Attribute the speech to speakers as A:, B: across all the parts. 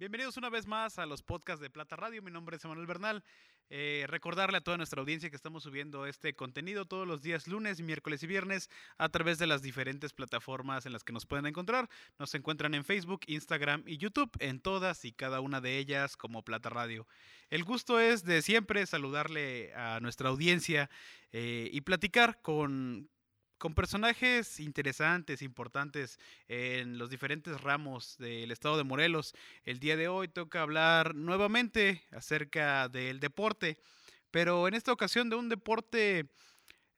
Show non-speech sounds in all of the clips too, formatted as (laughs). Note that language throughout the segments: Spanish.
A: Bienvenidos una vez más a los podcasts de Plata Radio. Mi nombre es Emanuel Bernal. Eh, recordarle a toda nuestra audiencia que estamos subiendo este contenido todos los días lunes, miércoles y viernes a través de las diferentes plataformas en las que nos pueden encontrar. Nos encuentran en Facebook, Instagram y YouTube, en todas y cada una de ellas como Plata Radio. El gusto es de siempre saludarle a nuestra audiencia eh, y platicar con, con personajes interesantes, importantes en los diferentes ramos del estado de Morelos. El día de hoy toca hablar nuevamente acerca del deporte, pero en esta ocasión de un deporte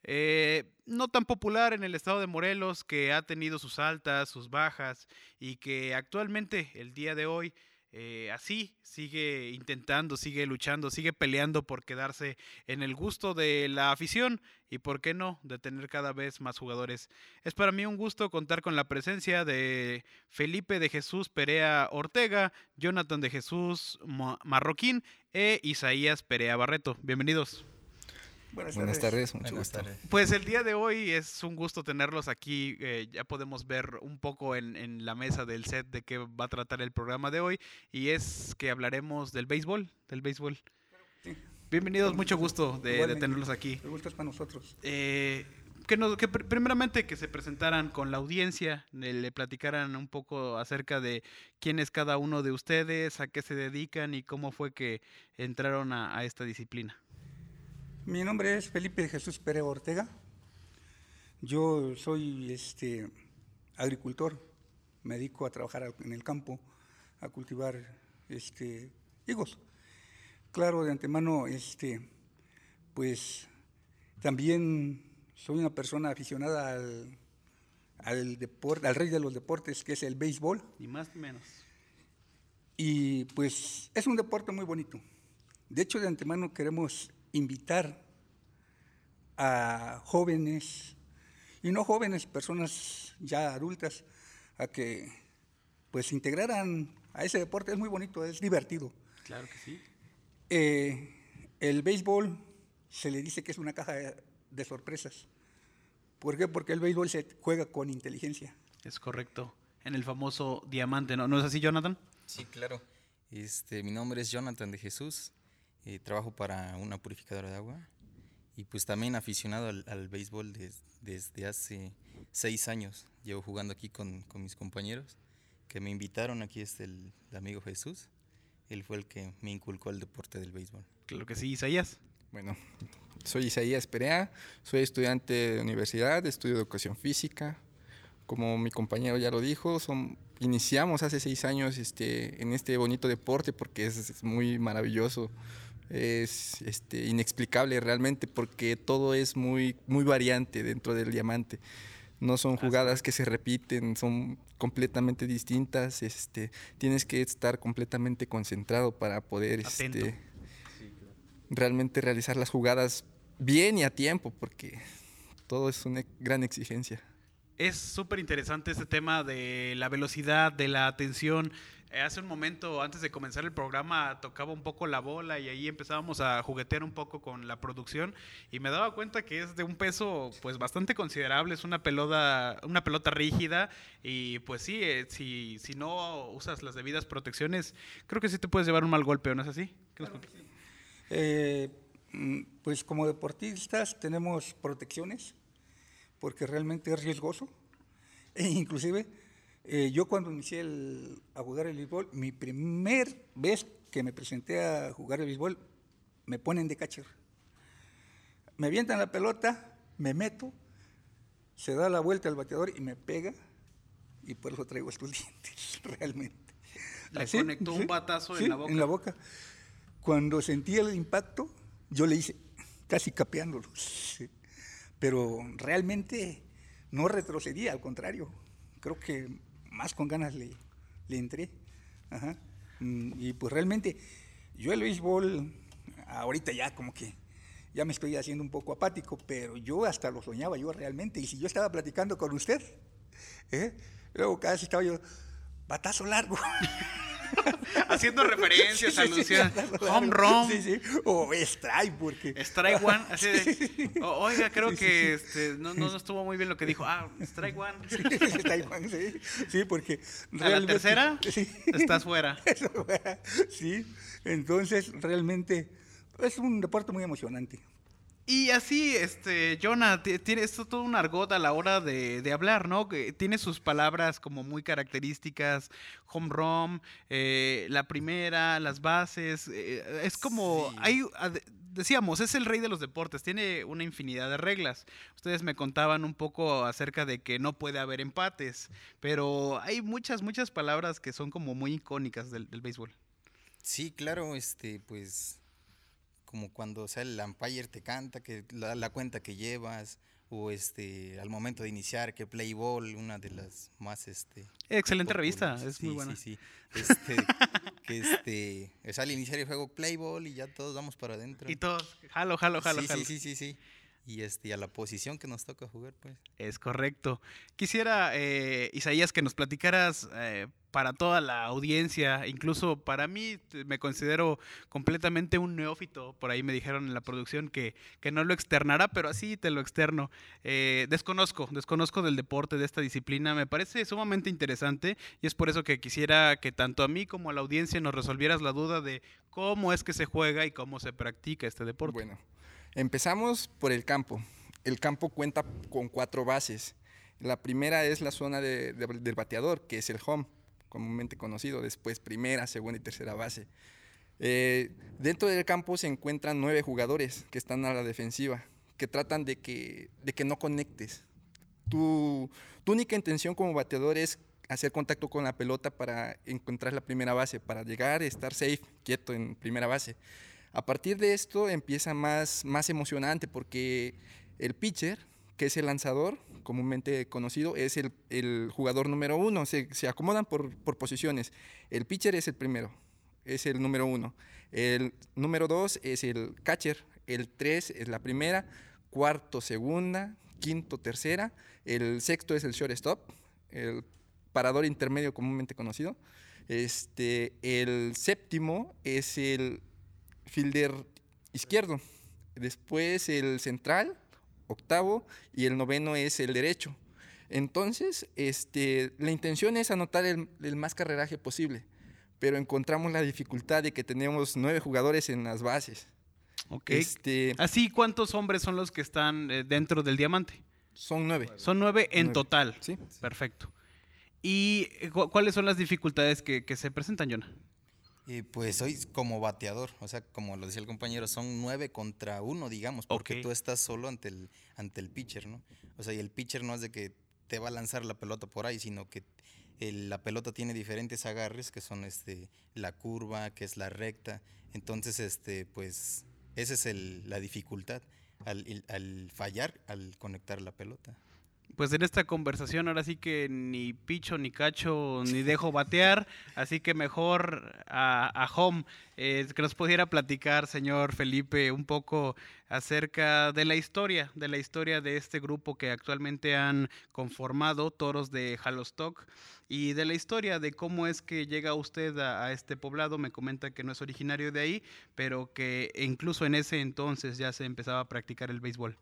A: eh, no tan popular en el estado de Morelos, que ha tenido sus altas, sus bajas y que actualmente, el día de hoy, eh, así sigue intentando, sigue luchando, sigue peleando por quedarse en el gusto de la afición y, por qué no, de tener cada vez más jugadores. Es para mí un gusto contar con la presencia de Felipe de Jesús Perea Ortega, Jonathan de Jesús Marroquín e Isaías Perea Barreto. Bienvenidos.
B: Buenas, tardes. mucho gusto.
A: Pues el día de hoy es un gusto tenerlos aquí. Eh, ya podemos ver un poco en, la mesa del set de qué va a tratar el programa de hoy. Y es que hablaremos del béisbol. Del béisbol. Bienvenidos, mucho gusto de, tenerlos aquí.
C: El gusto es para nosotros.
A: Eh, que, que primeramente que se presentaran con la audiencia, le platicaran un poco acerca de quién es cada uno de ustedes, a qué se dedican y cómo fue que entraron a esta disciplina.
C: Mi nombre es Felipe Jesús Pérez Ortega. Yo soy este, agricultor, me dedico a trabajar en el campo, a cultivar este, higos. Claro, de antemano, este, pues también soy una persona aficionada al, al deporte, al rey de los deportes, que es el béisbol.
A: Ni más ni menos.
C: Y pues es un deporte muy bonito. De hecho, de antemano queremos invitar a jóvenes, y no jóvenes, personas ya adultas, a que pues integraran a ese deporte. Es muy bonito, es divertido.
A: Claro que sí.
C: Eh, el béisbol se le dice que es una caja de, sorpresas. ¿Por qué? Porque el béisbol se juega con inteligencia.
A: Es correcto. En el famoso diamante, ¿no? ¿No es así, Jonathan?
B: Sí, claro. Este, mi nombre es Jonathan de Jesús. Eh, trabajo para una purificadora de agua y pues también aficionado al, béisbol desde hace seis años. Llevo jugando aquí con, mis compañeros que me invitaron. Aquí es el, amigo Jesús. Él fue el que me inculcó el deporte del béisbol.
A: Claro que sí, Isaías.
D: Bueno, soy Isaías Perea, soy estudiante de universidad, estudio educación física. Como mi compañero ya lo dijo, son, iniciamos hace seis años este, en este bonito deporte porque es muy maravilloso es este, inexplicable realmente porque todo es muy, muy variante dentro del diamante. No son jugadas que se repiten, son completamente distintas. Este, tienes que estar completamente concentrado para poder este, realmente realizar las jugadas bien y a tiempo, porque todo es una gran exigencia.
A: Es súper interesante este tema de la velocidad, de la atención. Eh, hace un momento, antes de comenzar el programa, tocaba un poco la bola y ahí empezábamos a juguetear un poco con la producción y me daba cuenta que es de un peso pues bastante considerable, es una pelota, una pelota rígida y pues sí, eh, si, si no usas las debidas protecciones, creo que sí te puedes llevar un mal golpe, ¿no es así?
C: Eh, mm, pues como deportistas tenemos protecciones porque realmente es riesgoso e inclusive eh, yo cuando inicié el, a jugar el béisbol, mi primer vez que me presenté a jugar el béisbol, me ponen de catcher. Me avientan la pelota, me meto, se da la vuelta al bateador y me pega, y por eso traigo estos (laughs) dientes, realmente.
A: Le conectó un batazo en la boca.
C: En la boca. Cuando sentí el impacto, yo le hice casi capeándolo. (laughs) Pero realmente no retrocedía, al contrario. Creo que más con ganas le, le entré. Mm, y pues realmente yo el béisbol, ahorita ya como que ya me estoy haciendo un poco apático, pero yo hasta lo soñaba yo realmente. Y si yo estaba platicando con usted, ¿eh? luego casi estaba yo, batazo largo. (laughs) (laughs)
A: Haciendo referencias,
C: claro,
A: Home run.
C: Sí, sí. O strike, porque.
A: Strike one, así de, "O- oiga, creo que este, no, no estuvo muy bien lo que dijo. Ah, strike one.
C: Taiwán, sí, sí, porque
A: A la tercera,
C: sí,
A: estás fuera. (laughs)
C: sí, entonces realmente es un deporte muy emocionante.
A: Y así, este, Jonah, ti- tiene esto todo un argot a la hora de, de hablar, ¿no? Que tiene sus palabras como muy características, home run, eh, la primera, las bases, eh, es como,
B: Sí.
A: hay, decíamos, es el rey de los deportes, tiene una infinidad de reglas. Ustedes me contaban un poco acerca de que no puede haber empates, pero hay muchas, muchas palabras que son como muy icónicas del, del béisbol.
B: Sí, claro, este, pues, como cuando o sea, el umpire te canta, que la, la cuenta que llevas, o este, al momento de iniciar, que play ball, una de las más, este...
A: Excelente revista, es muy buena.
B: Sí, sí, este, (laughs) que este, o sea, al iniciar el juego, play ball, y ya todos vamos para adentro.
A: Y todos, jalo, jalo, jalo,
B: sí,
A: jalo.
B: sí, sí, sí, sí. Y este, y a la posición que nos toca jugar, pues.
A: Es correcto. Quisiera, eh, Isaías, que nos platicaras eh, para toda la audiencia, incluso para mí, me considero completamente un neófito. Por ahí me dijeron en la producción que, que no lo externara, pero así te lo externo. Eh, desconozco, desconozco del deporte, de esta disciplina. Me parece sumamente interesante y es por eso que quisiera que tanto a mí como a la audiencia nos resolvieras la duda de cómo es que se juega y cómo se practica este deporte.
D: Bueno, empezamos por el campo. El campo cuenta con cuatro bases. La primera es la zona de- de- del bateador, que es el home, comúnmente conocido. Después primera, segunda y tercera base. Eh, dentro del campo se encuentran nueve jugadores que están a la defensiva, que tratan de que, de que no conectes. Tu, tu única intención como bateador es hacer contacto con la pelota para encontrar la primera base, para llegar, estar safe, quieto en primera base. A partir de esto empieza más, más emocionante porque el pitcher, que es el lanzador, comúnmente conocido, es el, el jugador número uno. Se, se acomodan por, por posiciones. El pitcher es el primero, es el número uno. El número dos es el catcher. El tres es la primera. Cuarto, segunda. Quinto, tercera. El sexto es el shortstop. El parador intermedio comúnmente conocido. Este, el séptimo es el fielder izquierdo. Después el central, octavo, y el noveno es el derecho. Entonces, este, la intención es anotar el, el más carreraje posible, pero encontramos la dificultad de que tenemos nueve jugadores en las bases.
A: Ok.
D: Este,
A: Así, ¿cuántos hombres son los que están eh, dentro del diamante?
D: son nueve.
A: Son nueve en
D: Nueve.
A: total.
D: Sí.
A: Perfecto. ¿Y cu- cuáles son las dificultades que, que se presentan, Jonah?
B: Y pues soy como bateador, o sea, como lo decía el compañero, son nueve contra uno, digamos, porque
A: Ok.
B: tú estás solo ante el, ante el pitcher, ¿no? O sea, y el pitcher no es de que te va a lanzar la pelota por ahí, sino que el- la pelota tiene diferentes agarres, que son este, la curva, que es la recta. Entonces, este, pues, esa es el- la dificultad al, al fallar, al conectar la pelota.
A: Pues en esta conversación ahora sí que ni picho, ni cacho, ni dejo batear, (laughs) así que mejor a, a home. Eh, que nos pudiera platicar, señor Felipe, un poco acerca de la historia, de la historia de este grupo que actualmente han conformado, Toros de Halostock, y de la historia de cómo es que llega usted a, a este poblado. Me comenta que no es originario de ahí, pero que incluso en ese entonces ya se empezaba a practicar el béisbol.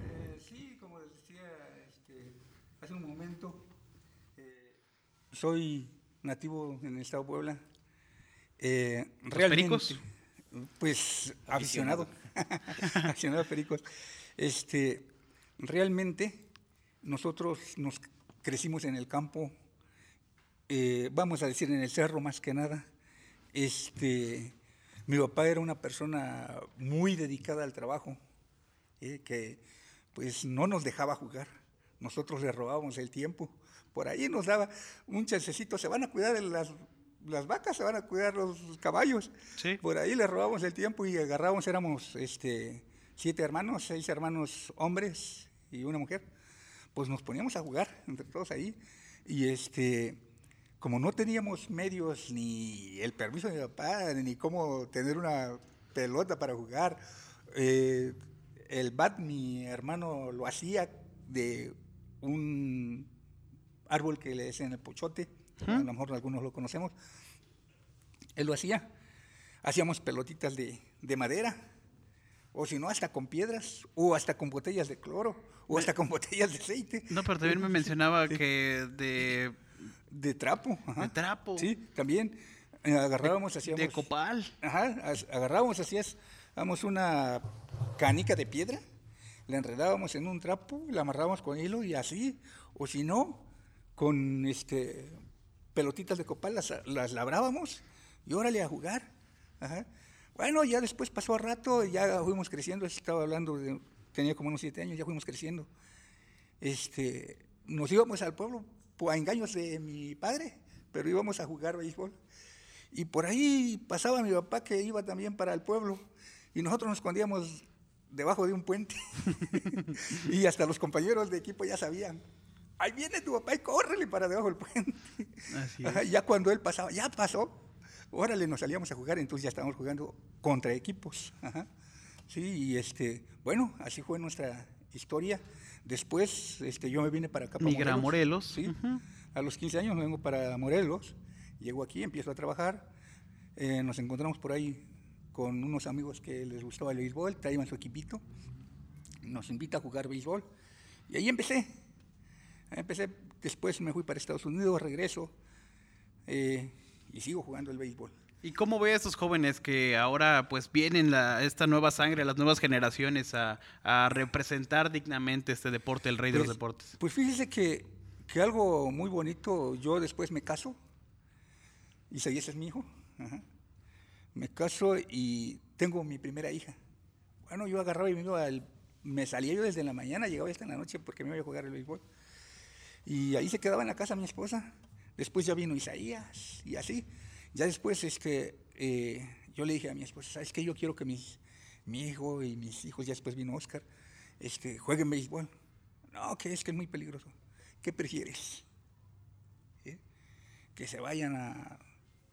C: Eh, sí, como les decía este, hace un momento, eh, soy nativo en el estado de Puebla. Eh,
A: pericos?
C: Pues aficionado, (laughs) aficionado a pericos. Este, realmente nosotros nos crecimos en el campo, eh, vamos a decir en el cerro más que nada. Este, mi papá era una persona muy dedicada al trabajo, eh, que pues no nos dejaba jugar. Nosotros le robábamos el tiempo. Por ahí nos daba un chancecito, se van a cuidar de las, las vacas, se van a cuidar los caballos.
A: Sí.
C: Por ahí le robábamos el tiempo y agarrábamos, éramos este, siete hermanos, seis hermanos hombres y una mujer. Pues nos poníamos a jugar entre todos ahí. Y este, como no teníamos medios ni el permiso de mi papá, ni cómo tener una pelota para jugar, eh, el bat mi hermano lo hacía de un árbol que le decían el pochote, a lo mejor algunos lo conocemos, Él lo hacía. Hacíamos pelotitas de, de madera, o si no, hasta con piedras, o hasta con botellas de cloro, o hasta con (laughs) botellas de aceite.
A: No, pero también me mencionaba que de,
C: De trapo. ajá.
A: de trapo,
C: Sí, también. eh, agarrábamos, hacíamos.
A: de copal.
C: Ajá, agarrábamos, hacías, hagamos una canica de piedra, la enredábamos en un trapo, la amarrábamos con hilo y así, o si no, con este pelotitas de copal las, las labrábamos y órale a jugar. Bueno, ya después pasó a rato, ya fuimos creciendo, estaba hablando de, tenía como unos siete años, ya fuimos creciendo. Este, nos íbamos al pueblo a engaños de mi padre, pero íbamos a jugar béisbol. Y por ahí pasaba mi papá que iba también para el pueblo y nosotros nos escondíamos debajo de un puente. (laughs) y hasta los compañeros de equipo ya sabían. Ahí viene tu papá y córrele para debajo del puente.
A: Así
C: Ajá, ya cuando él pasaba, ya pasó. Órale, nos salíamos a jugar, entonces ya estábamos jugando contra equipos. Ajá. Sí, y este, bueno, así fue nuestra historia. Después este, yo me vine para acá. Para
A: Migra a Morelos.
C: Sí, a los 15 años me vengo para Morelos. Llego aquí, empiezo a trabajar. eh, nos encontramos por ahí con unos amigos que les gustaba el béisbol, traían su equipito. Nos invita a jugar béisbol. Y ahí empecé. Empecé. Después me fui para Estados Unidos, regreso. eh, y sigo jugando el béisbol.
A: ¿Y cómo ve a estos jóvenes que ahora pues vienen la, esta nueva sangre, las nuevas generaciones a, a representar dignamente este deporte, el rey de los
C: Pues-
A: deportes?
C: Pues fíjese que, que algo muy bonito, yo después me caso, Isaías es mi hijo, ajá. me caso y tengo mi primera hija. Bueno, yo agarraba y me iba al- me salía yo desde la mañana, llegaba hasta en la noche porque me iba a jugar el béisbol. Y ahí se quedaba en la casa mi esposa. Después ya vino Isaías y así. Ya después este, eh, yo le dije a mi esposa, ¿sabes qué? Yo quiero que mis, mi hijo y mis hijos, ya después vino Oscar, este, jueguen béisbol. No, que es que es muy peligroso. ¿Qué prefieres? ¿Eh? Que se vayan a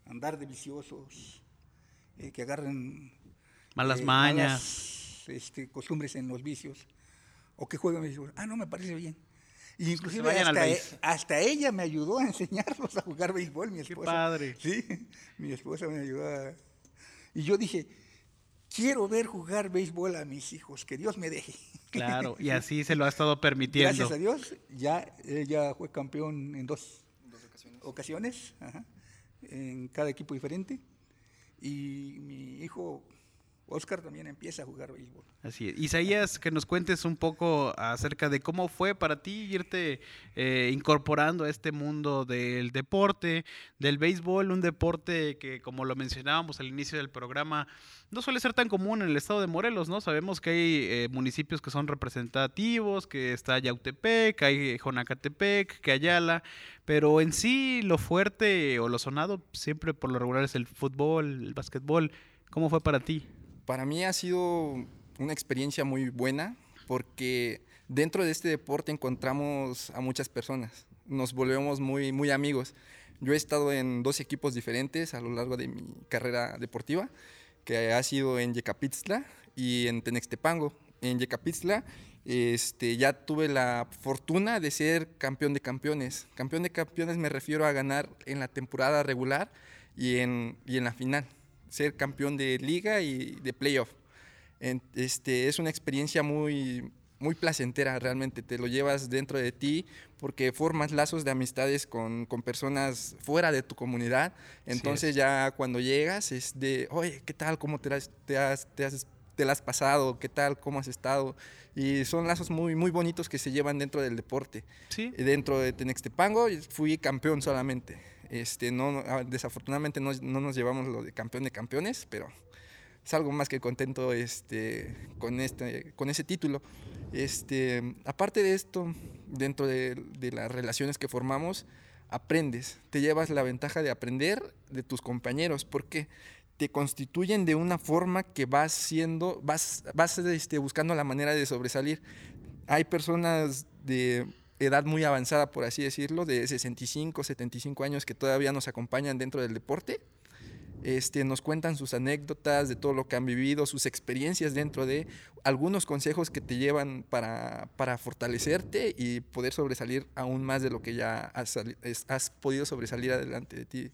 C: andar de viciosos, eh, que agarren
A: Malas mañas.
C: malas, este, costumbres en los vicios, o que jueguen béisbol. Ah, no, me parece bien. Y inclusive hasta,
A: béis.
C: e- hasta ella me ayudó a (laughs) enseñarlos a jugar béisbol, mi
A: Qué
C: esposa.
A: padre.
C: Sí, mi esposa me ayudó a... Y yo dije, quiero ver jugar béisbol a mis hijos, que Dios me deje.
A: Claro, y (laughs) así se lo ha estado permitiendo.
C: Gracias a Dios, ya ella fue campeón en dos, ocasiones, ajá, en cada equipo diferente. Y mi hijo Oscar también empieza a jugar béisbol.
A: Así es. Isaías, que nos cuentes un poco acerca de cómo fue para ti irte eh, incorporando a este mundo del deporte, del béisbol, un deporte que, como lo mencionábamos al inicio del programa, no suele ser tan común en el estado de Morelos, ¿no? Sabemos que hay eh, municipios que son representativos, que está Yautepec, hay Jonacatepec, que Ayala, pero en sí lo fuerte o lo sonado siempre por lo regular es el fútbol, el básquetbol. ¿Cómo fue para ti?
D: Para mí ha sido una experiencia muy buena porque dentro de este deporte encontramos a muchas personas, nos volvemos muy, muy amigos. Yo he estado en dos equipos diferentes a lo largo de mi carrera deportiva, que ha sido en Yecapitzla y en Tenextepango. En Yecapitzla este, ya tuve la fortuna de ser campeón de campeones. Campeón de campeones me refiero a ganar en la temporada regular y en, y en la final ser campeón de liga y de playoff. Este, es una experiencia muy, muy placentera realmente, te lo llevas dentro de ti porque formas lazos de amistades con, con personas fuera de tu comunidad. Entonces ya cuando llegas es de, oye, ¿qué tal? ¿Cómo te, las- te, has, te, has, te la has pasado? ¿Qué tal? ¿Cómo has estado? Y son lazos muy, muy bonitos que se llevan dentro del deporte.
A: Sí.
D: Dentro de Tenextepango fui campeón solamente. Este, no, ah, desafortunadamente no, no nos llevamos lo de campeón de campeones, pero salgo más que contento este, con, este, con ese título. Este, aparte de esto, dentro de, de las relaciones que formamos, aprendes, te llevas la ventaja de aprender de tus compañeros, porque te constituyen de una forma que vas siendo, vas, vas este, buscando la manera de sobresalir. Hay personas de edad muy avanzada, por así decirlo, de 65, 75 años que todavía nos acompañan dentro del deporte. Este, nos cuentan sus anécdotas de todo lo que han vivido, sus experiencias dentro de algunos consejos que te llevan para, para fortalecerte y poder sobresalir aún más de lo que ya has, podido sobresalir adelante de ti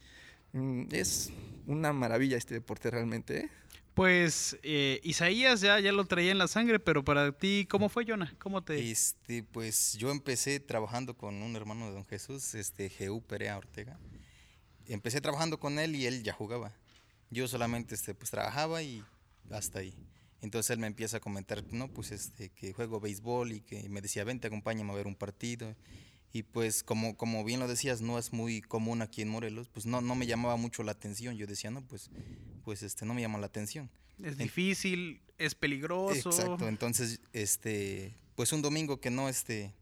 D: Mm, es una maravilla este deporte realmente. ¿eh?
A: Pues eh, Isaías ya, ya lo traía en la sangre, pero para ti, ¿cómo fue, Jonah? ¿Cómo te...?
B: Este, pues yo empecé trabajando con un hermano de don Jesús, este, Jeú Perea Ortega. Empecé trabajando con él y él ya jugaba. Yo solamente este, pues trabajaba y hasta ahí. Entonces él me empieza a comentar, no, pues este, que juego béisbol y que me decía, vente, acompáñame a ver un partido. Y pues como, como bien lo decías, no es muy común aquí en Morelos, pues no, no me llamaba mucho la atención. Yo decía, no, pues, pues este, no me llama la atención.
A: Es difícil, es peligroso.
B: Exacto, entonces, este, pues un domingo que no, este,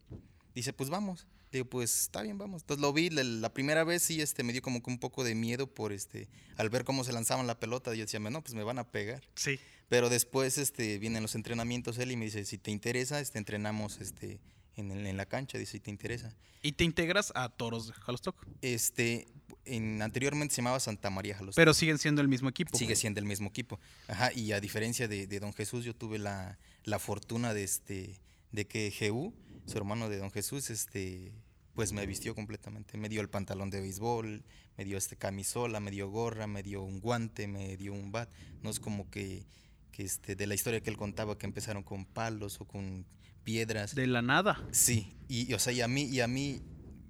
B: dice, pues vamos. Digo, pues está bien, vamos. Entonces lo vi, la, la primera vez sí, este, me dio como que un poco de miedo por, este, al ver cómo se lanzaban la pelota. Yo decía, no, pues me van a pegar.
A: Sí.
B: Pero después, este, vienen los entrenamientos él y me dice, si te interesa, este, entrenamos, este, en, en la cancha, dice, si te interesa.
A: Y te integras a Toros de Jalostoc.
B: Este, en, anteriormente se llamaba Santa María Jalostán.
A: Pero siguen siendo el mismo equipo.
B: Sigue siendo el mismo equipo. Ajá, y a diferencia de, de Don Jesús, yo tuve la, la fortuna de este de que Jehú, su hermano de Don Jesús, este pues me vistió completamente. Me dio el pantalón de béisbol, me dio este camisola, me dio gorra, me dio un guante, me dio un bat. No es como que, que este, de la historia que él contaba que empezaron con palos o con piedras.
A: De la nada.
B: Sí, y, y, o sea, y a mí, y a mí,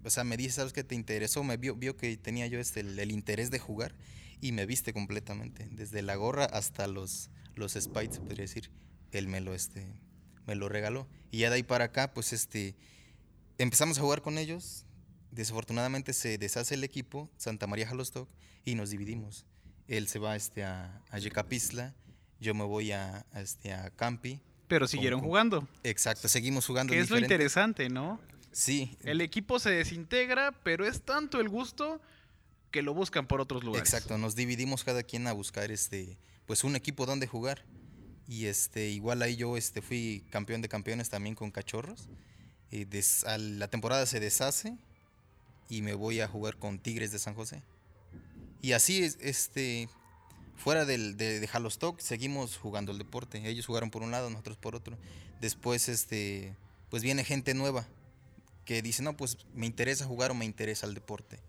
B: o sea, me dice, ¿sabes qué te interesó? Me vio, vio que tenía yo este, el, el interés de jugar y me viste completamente, desde la gorra hasta los, los spikes, se podría decir, él me lo, este, me lo regaló. Y ya de ahí para acá, pues este, empezamos a jugar con ellos, desafortunadamente se deshace el equipo, Santa María Jalostoc, y nos dividimos. Él se va este, a, a Yecapistla, yo me voy a, a, este, a Campi.
A: Pero siguieron
B: con-
A: jugando.
B: Exacto, seguimos jugando.
A: Que es lo
B: diferente.
A: interesante, ¿no?
B: Sí,
A: El equipo se desintegra, pero es tanto el gusto que lo buscan por otros lugares.
B: Exacto, nos dividimos cada quien a buscar este, pues un equipo donde jugar. Y este, igual ahí yo este, fui campeón de campeones también con cachorros. Y des- a la temporada se deshace y me voy a jugar con Tigres de San José. Y así es, este, fuera del, de, de Jalostoc, seguimos jugando el deporte. Ellos jugaron por un lado, nosotros por otro. Después, este, pues viene gente nueva que dice, no, pues me interesa jugar o me interesa el deporte.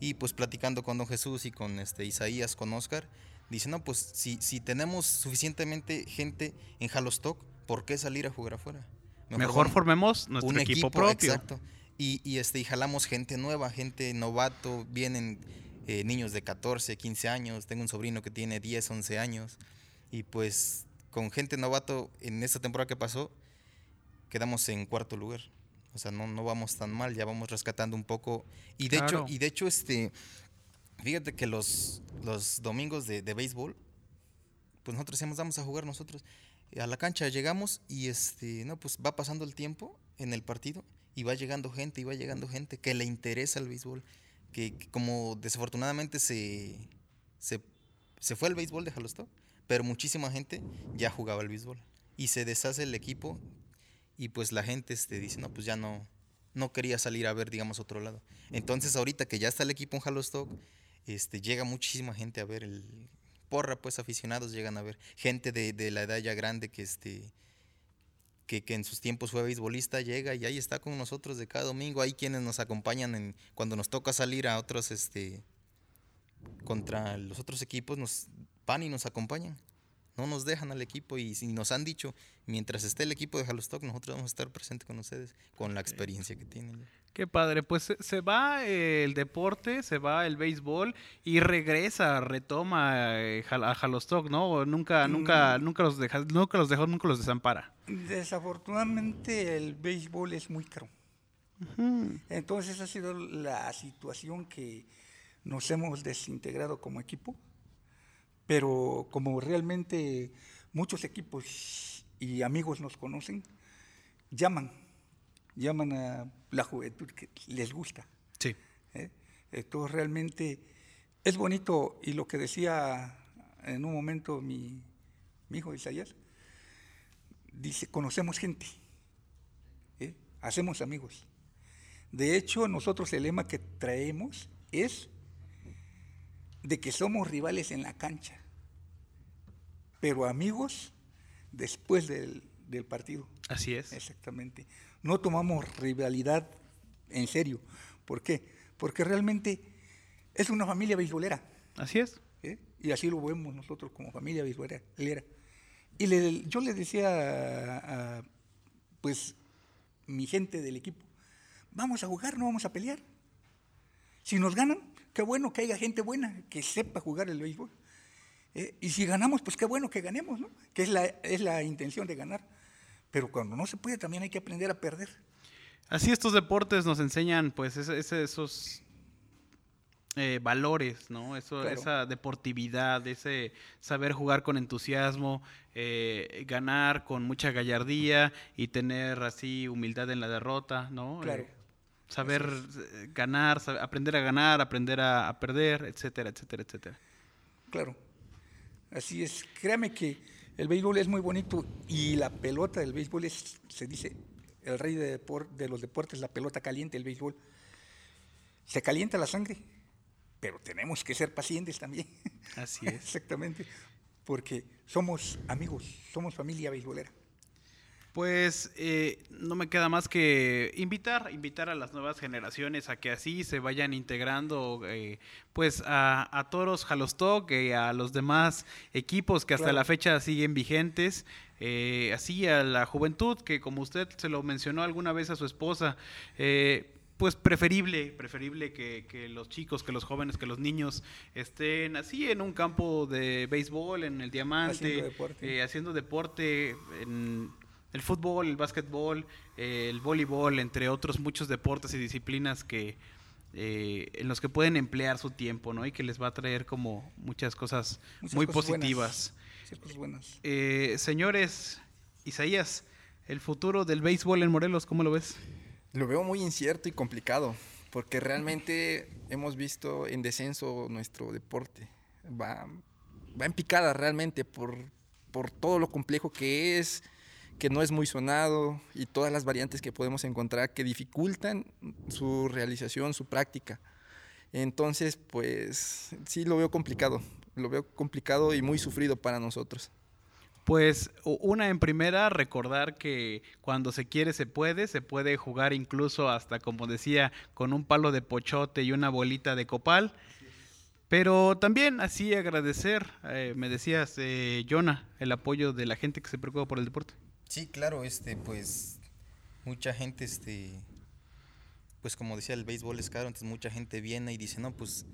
B: Y pues platicando con don Jesús y con este Isaías, con Oscar, dice, no, pues si, si tenemos suficientemente gente en Jalostoc, ¿por qué salir a jugar afuera?
A: Mejor formemos nuestro equipo, propio.
B: Exacto. Y, y, este, y jalamos gente nueva, gente novato, vienen eh, niños de 14, 15 años, tengo un sobrino que tiene 10, 11 años, y pues con gente novato en esta temporada que pasó, quedamos en cuarto lugar. O sea, no, no vamos tan mal, ya vamos rescatando un poco. Y de
A: Claro.
B: hecho, y de hecho, este, fíjate que los, los domingos de, de béisbol, pues nosotros decíamos, vamos a jugar nosotros. A la cancha llegamos y este, no, pues va pasando el tiempo en el partido y va llegando gente y va llegando gente que le interesa el béisbol. Que, que como desafortunadamente se, se, se fue el béisbol de Jalostoc, pero muchísima gente ya jugaba el béisbol. Y se deshace el equipo y pues la gente este, dice, no, pues ya no, no quería salir a ver, digamos, otro lado. Entonces ahorita que ya está el equipo en Jalostoc, este, llega muchísima gente a ver el porra, pues aficionados llegan a ver. Gente de, de la edad ya grande que este que, que en sus tiempos fue beisbolista, llega y ahí está con nosotros de cada domingo. Hay quienes nos acompañan en, cuando nos toca salir a otros, este, contra los otros equipos, nos van y nos acompañan. No nos dejan al equipo y, y nos han dicho, mientras esté el equipo de Jalostoc, nosotros vamos a estar presentes con ustedes, con la experiencia que tienen.
A: Qué padre, pues se, se va eh, el deporte, se va el béisbol y regresa, retoma eh, a Jalostoc, ¿no? Nunca, nunca, nunca los deja, nunca los dejó, nunca los desampara.
C: Desafortunadamente el béisbol es muy caro. Entonces ha sido la situación que nos hemos desintegrado como equipo, pero como realmente muchos equipos y amigos nos conocen, llaman, llaman a la juventud que les gusta.
A: Sí.
C: ¿eh? Entonces realmente es bonito y lo que decía en un momento mi, mi hijo Isaías, dice, conocemos gente, ¿eh? hacemos amigos. De hecho, nosotros el lema que traemos es de que somos rivales en la cancha, pero amigos después del, del partido.
A: Así es.
C: Exactamente. No tomamos rivalidad en serio. ¿Por qué? Porque realmente es una familia beisbolera.
A: Así es.
C: ¿eh? Y así lo vemos nosotros como familia beisbolera. Y le- yo le decía a, a, pues, mi gente del equipo, vamos a jugar, no vamos a pelear. Si nos ganan, qué bueno que haya gente buena que sepa jugar el béisbol. ¿eh? Y si ganamos, pues qué bueno que ganemos, ¿no? Que es la, es la intención de ganar. Pero cuando no se puede, también hay que aprender a perder.
A: Así estos deportes nos enseñan, pues, esos eh, valores, ¿no? Eso,
C: Claro.
A: Esa deportividad, ese saber jugar con entusiasmo, eh, ganar con mucha gallardía y tener así humildad en la derrota, ¿no?
C: Claro.
A: Eh, saber eh, ganar, sab- aprender a ganar, aprender a, a perder, etcétera, etcétera, etcétera.
C: Claro. Así es. Créame que el béisbol es muy bonito y la pelota del béisbol es, se dice, el rey de, depor- de los deportes, la pelota caliente, el béisbol. Se calienta la sangre, pero tenemos que ser pacientes también.
A: Así es. (laughs)
C: Exactamente. Porque somos amigos, somos familia beisbolera.
A: Pues eh, no me queda más que invitar, invitar a las nuevas generaciones a que así se vayan integrando, eh, pues a, a Toros Jalostoc y a los demás equipos que hasta
C: Claro.
A: la fecha siguen vigentes, eh, así a la juventud que como usted se lo mencionó alguna vez a su esposa, eh, pues preferible, preferible que, que los chicos, que los jóvenes, que los niños estén así en un campo de béisbol, en el diamante,
C: Haciendo deporte.
A: eh, haciendo deporte, en el fútbol, el básquetbol, eh, el voleibol, entre otros muchos deportes y disciplinas que eh, en los que pueden emplear su tiempo, ¿no? Y que les va a traer como muchas cosas
C: Muchas
A: muy
C: cosas
A: positivas.
C: Cosas buenas.
A: Eh, señores, Isaías, el futuro del béisbol en Morelos, ¿cómo lo ves?
D: Lo veo muy incierto y complicado, porque realmente hemos visto en descenso nuestro deporte. Va, va en picada realmente por, por todo lo complejo que es, que no es muy sonado y todas las variantes que podemos encontrar que dificultan su realización, su práctica. Entonces, pues sí lo veo complicado, lo veo complicado y muy sufrido para nosotros.
A: Pues una en primera, recordar que cuando se quiere se puede, se puede jugar incluso hasta, como decía, con un palo de pochote y una bolita de copal. Pero también así agradecer, eh, me decías, eh, Jonah, el apoyo de la gente que se preocupa por el deporte.
B: Sí, claro, este, pues mucha gente, este, pues como decía, el béisbol es caro, entonces mucha gente viene y dice, no, pues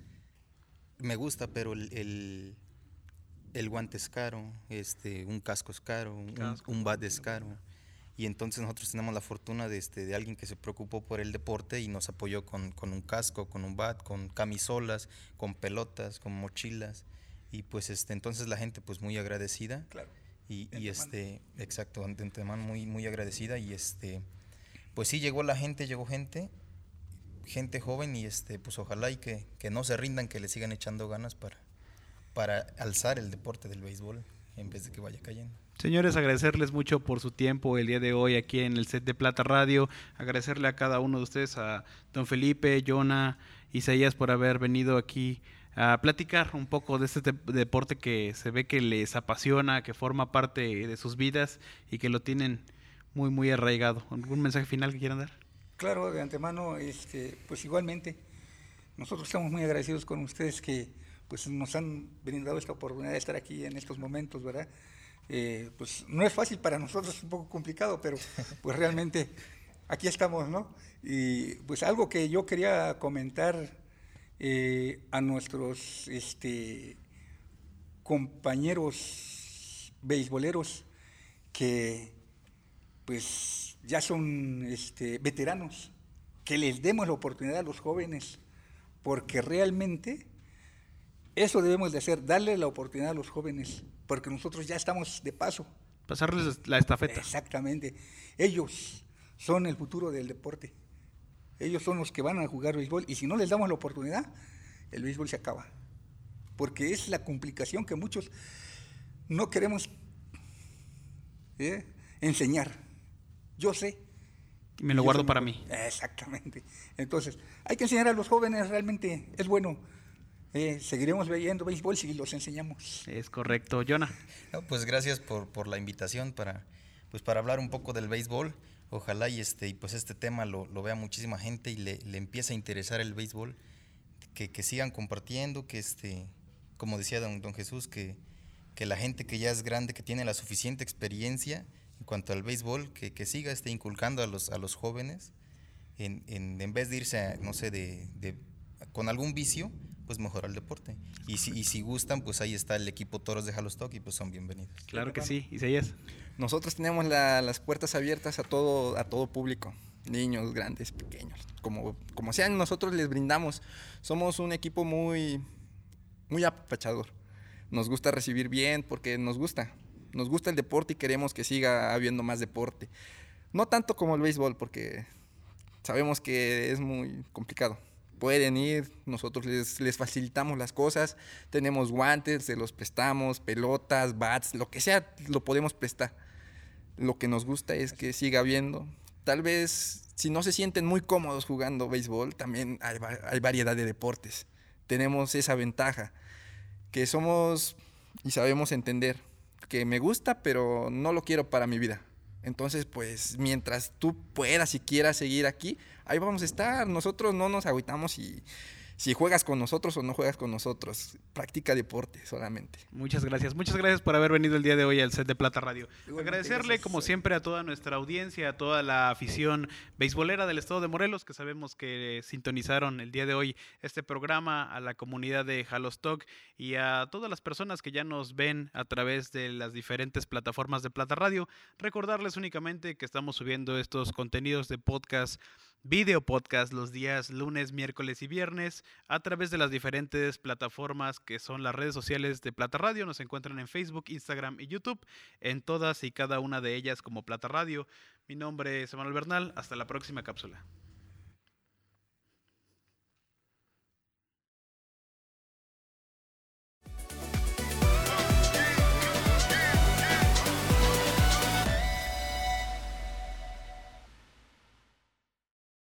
B: me gusta, pero el, el, el guante es caro, este, un casco es caro, un,
A: Casco,
B: un bat es caro. Y entonces nosotros tenemos la fortuna de, este, de alguien que se preocupó por el deporte y nos apoyó con, con un casco, con un bat, con camisolas, con pelotas, con mochilas. Y pues este, entonces la gente pues muy agradecida.
C: Claro.
B: Y, este, exacto, de antemano muy, muy agradecida y este, pues sí llegó la gente, llegó gente, gente joven y este, pues ojalá y que, que no se rindan, que le sigan echando ganas para, para alzar el deporte del béisbol en vez de que vaya cayendo.
A: Señores, agradecerles mucho por su tiempo el día de hoy aquí en el set de Plata Radio. Agradecerle a cada uno de ustedes, a don Felipe, Jonah, Isaías, por haber venido aquí a platicar un poco de este te- deporte que se ve que les apasiona, que forma parte de sus vidas y que lo tienen muy, muy arraigado. ¿Algún mensaje final que quieran dar?
C: Claro, de antemano, este, pues igualmente, nosotros estamos muy agradecidos con ustedes que pues nos han brindado esta oportunidad de estar aquí en estos momentos, ¿verdad? Eh, pues no es fácil para nosotros, es un poco complicado, pero (laughs) pues realmente aquí estamos, ¿no? Y pues algo que yo quería comentar eh, a nuestros este, compañeros beisboleros que pues ya son este, veteranos, que les demos la oportunidad a los jóvenes, porque realmente eso debemos de hacer, darle la oportunidad a los jóvenes, porque nosotros ya estamos de paso.
A: Pasarles la estafeta.
C: Exactamente. Ellos son el futuro del deporte. Ellos son los que van a jugar béisbol y si no les damos la oportunidad, el béisbol se acaba. Porque es la complicación que muchos no queremos ¿eh? enseñar. Yo sé.
A: Y me lo guardo para mí.
C: Exactamente. Entonces, hay que enseñar a los jóvenes, realmente es bueno. Eh, seguiremos viendo béisbol si los enseñamos.
A: Es correcto. Jonah.
B: No, pues gracias por, por la invitación para, pues para hablar un poco del béisbol. Ojalá y este, y pues este tema lo, lo vea muchísima gente y le, le empiece a interesar el béisbol. Que, que sigan compartiendo, que este, como decía don, don Jesús, que, que la gente que ya es grande, que tiene la suficiente experiencia en cuanto al béisbol, que, que siga este, inculcando a los, a los jóvenes, en, en, en vez de irse, a, no sé, de, de, con algún vicio, pues mejorar el deporte. Y si, y si gustan, pues ahí está el equipo Toros de Halostock y pues son bienvenidos.
A: Claro que sí, Isaías.
D: Nosotros tenemos la, las puertas abiertas a todo, a todo público, niños, grandes, pequeños, como, como sean, nosotros les brindamos. Somos un equipo muy, muy apapachador. Nos gusta recibir bien porque nos gusta. Nos gusta el deporte y queremos que siga habiendo más deporte. No tanto como el béisbol, porque sabemos que es muy complicado. Pueden ir, nosotros les, les facilitamos las cosas, tenemos guantes, se los prestamos, pelotas, bats, lo que sea, lo podemos prestar. Lo que nos gusta es que siga habiendo. Tal vez, si no se sienten muy cómodos jugando béisbol, también hay, hay variedad de deportes. Tenemos esa ventaja, que somos y sabemos entender que me gusta, pero no lo quiero para mi vida. Entonces, pues, mientras tú puedas y quieras seguir aquí, ahí vamos a estar. Nosotros no nos agüitamos y si juegas con nosotros o no juegas con nosotros. Practica deporte solamente.
A: Muchas gracias. Muchas gracias por haber venido el día de hoy al set de Plata Radio. Igualmente, Agradecerle, gracias. como siempre, a toda nuestra audiencia, a toda la afición beisbolera del estado de Morelos, que sabemos que sintonizaron el día de hoy este programa, a la comunidad de Halostock y a todas las personas que ya nos ven a través de las diferentes plataformas de Plata Radio. Recordarles únicamente que estamos subiendo estos contenidos de podcast video podcast los días lunes, miércoles y viernes a través de las diferentes plataformas que son las redes sociales de Plata Radio. Nos encuentran en Facebook, Instagram y YouTube, en todas y cada una de ellas como Plata Radio. Mi nombre es Manuel Bernal. Hasta la próxima cápsula.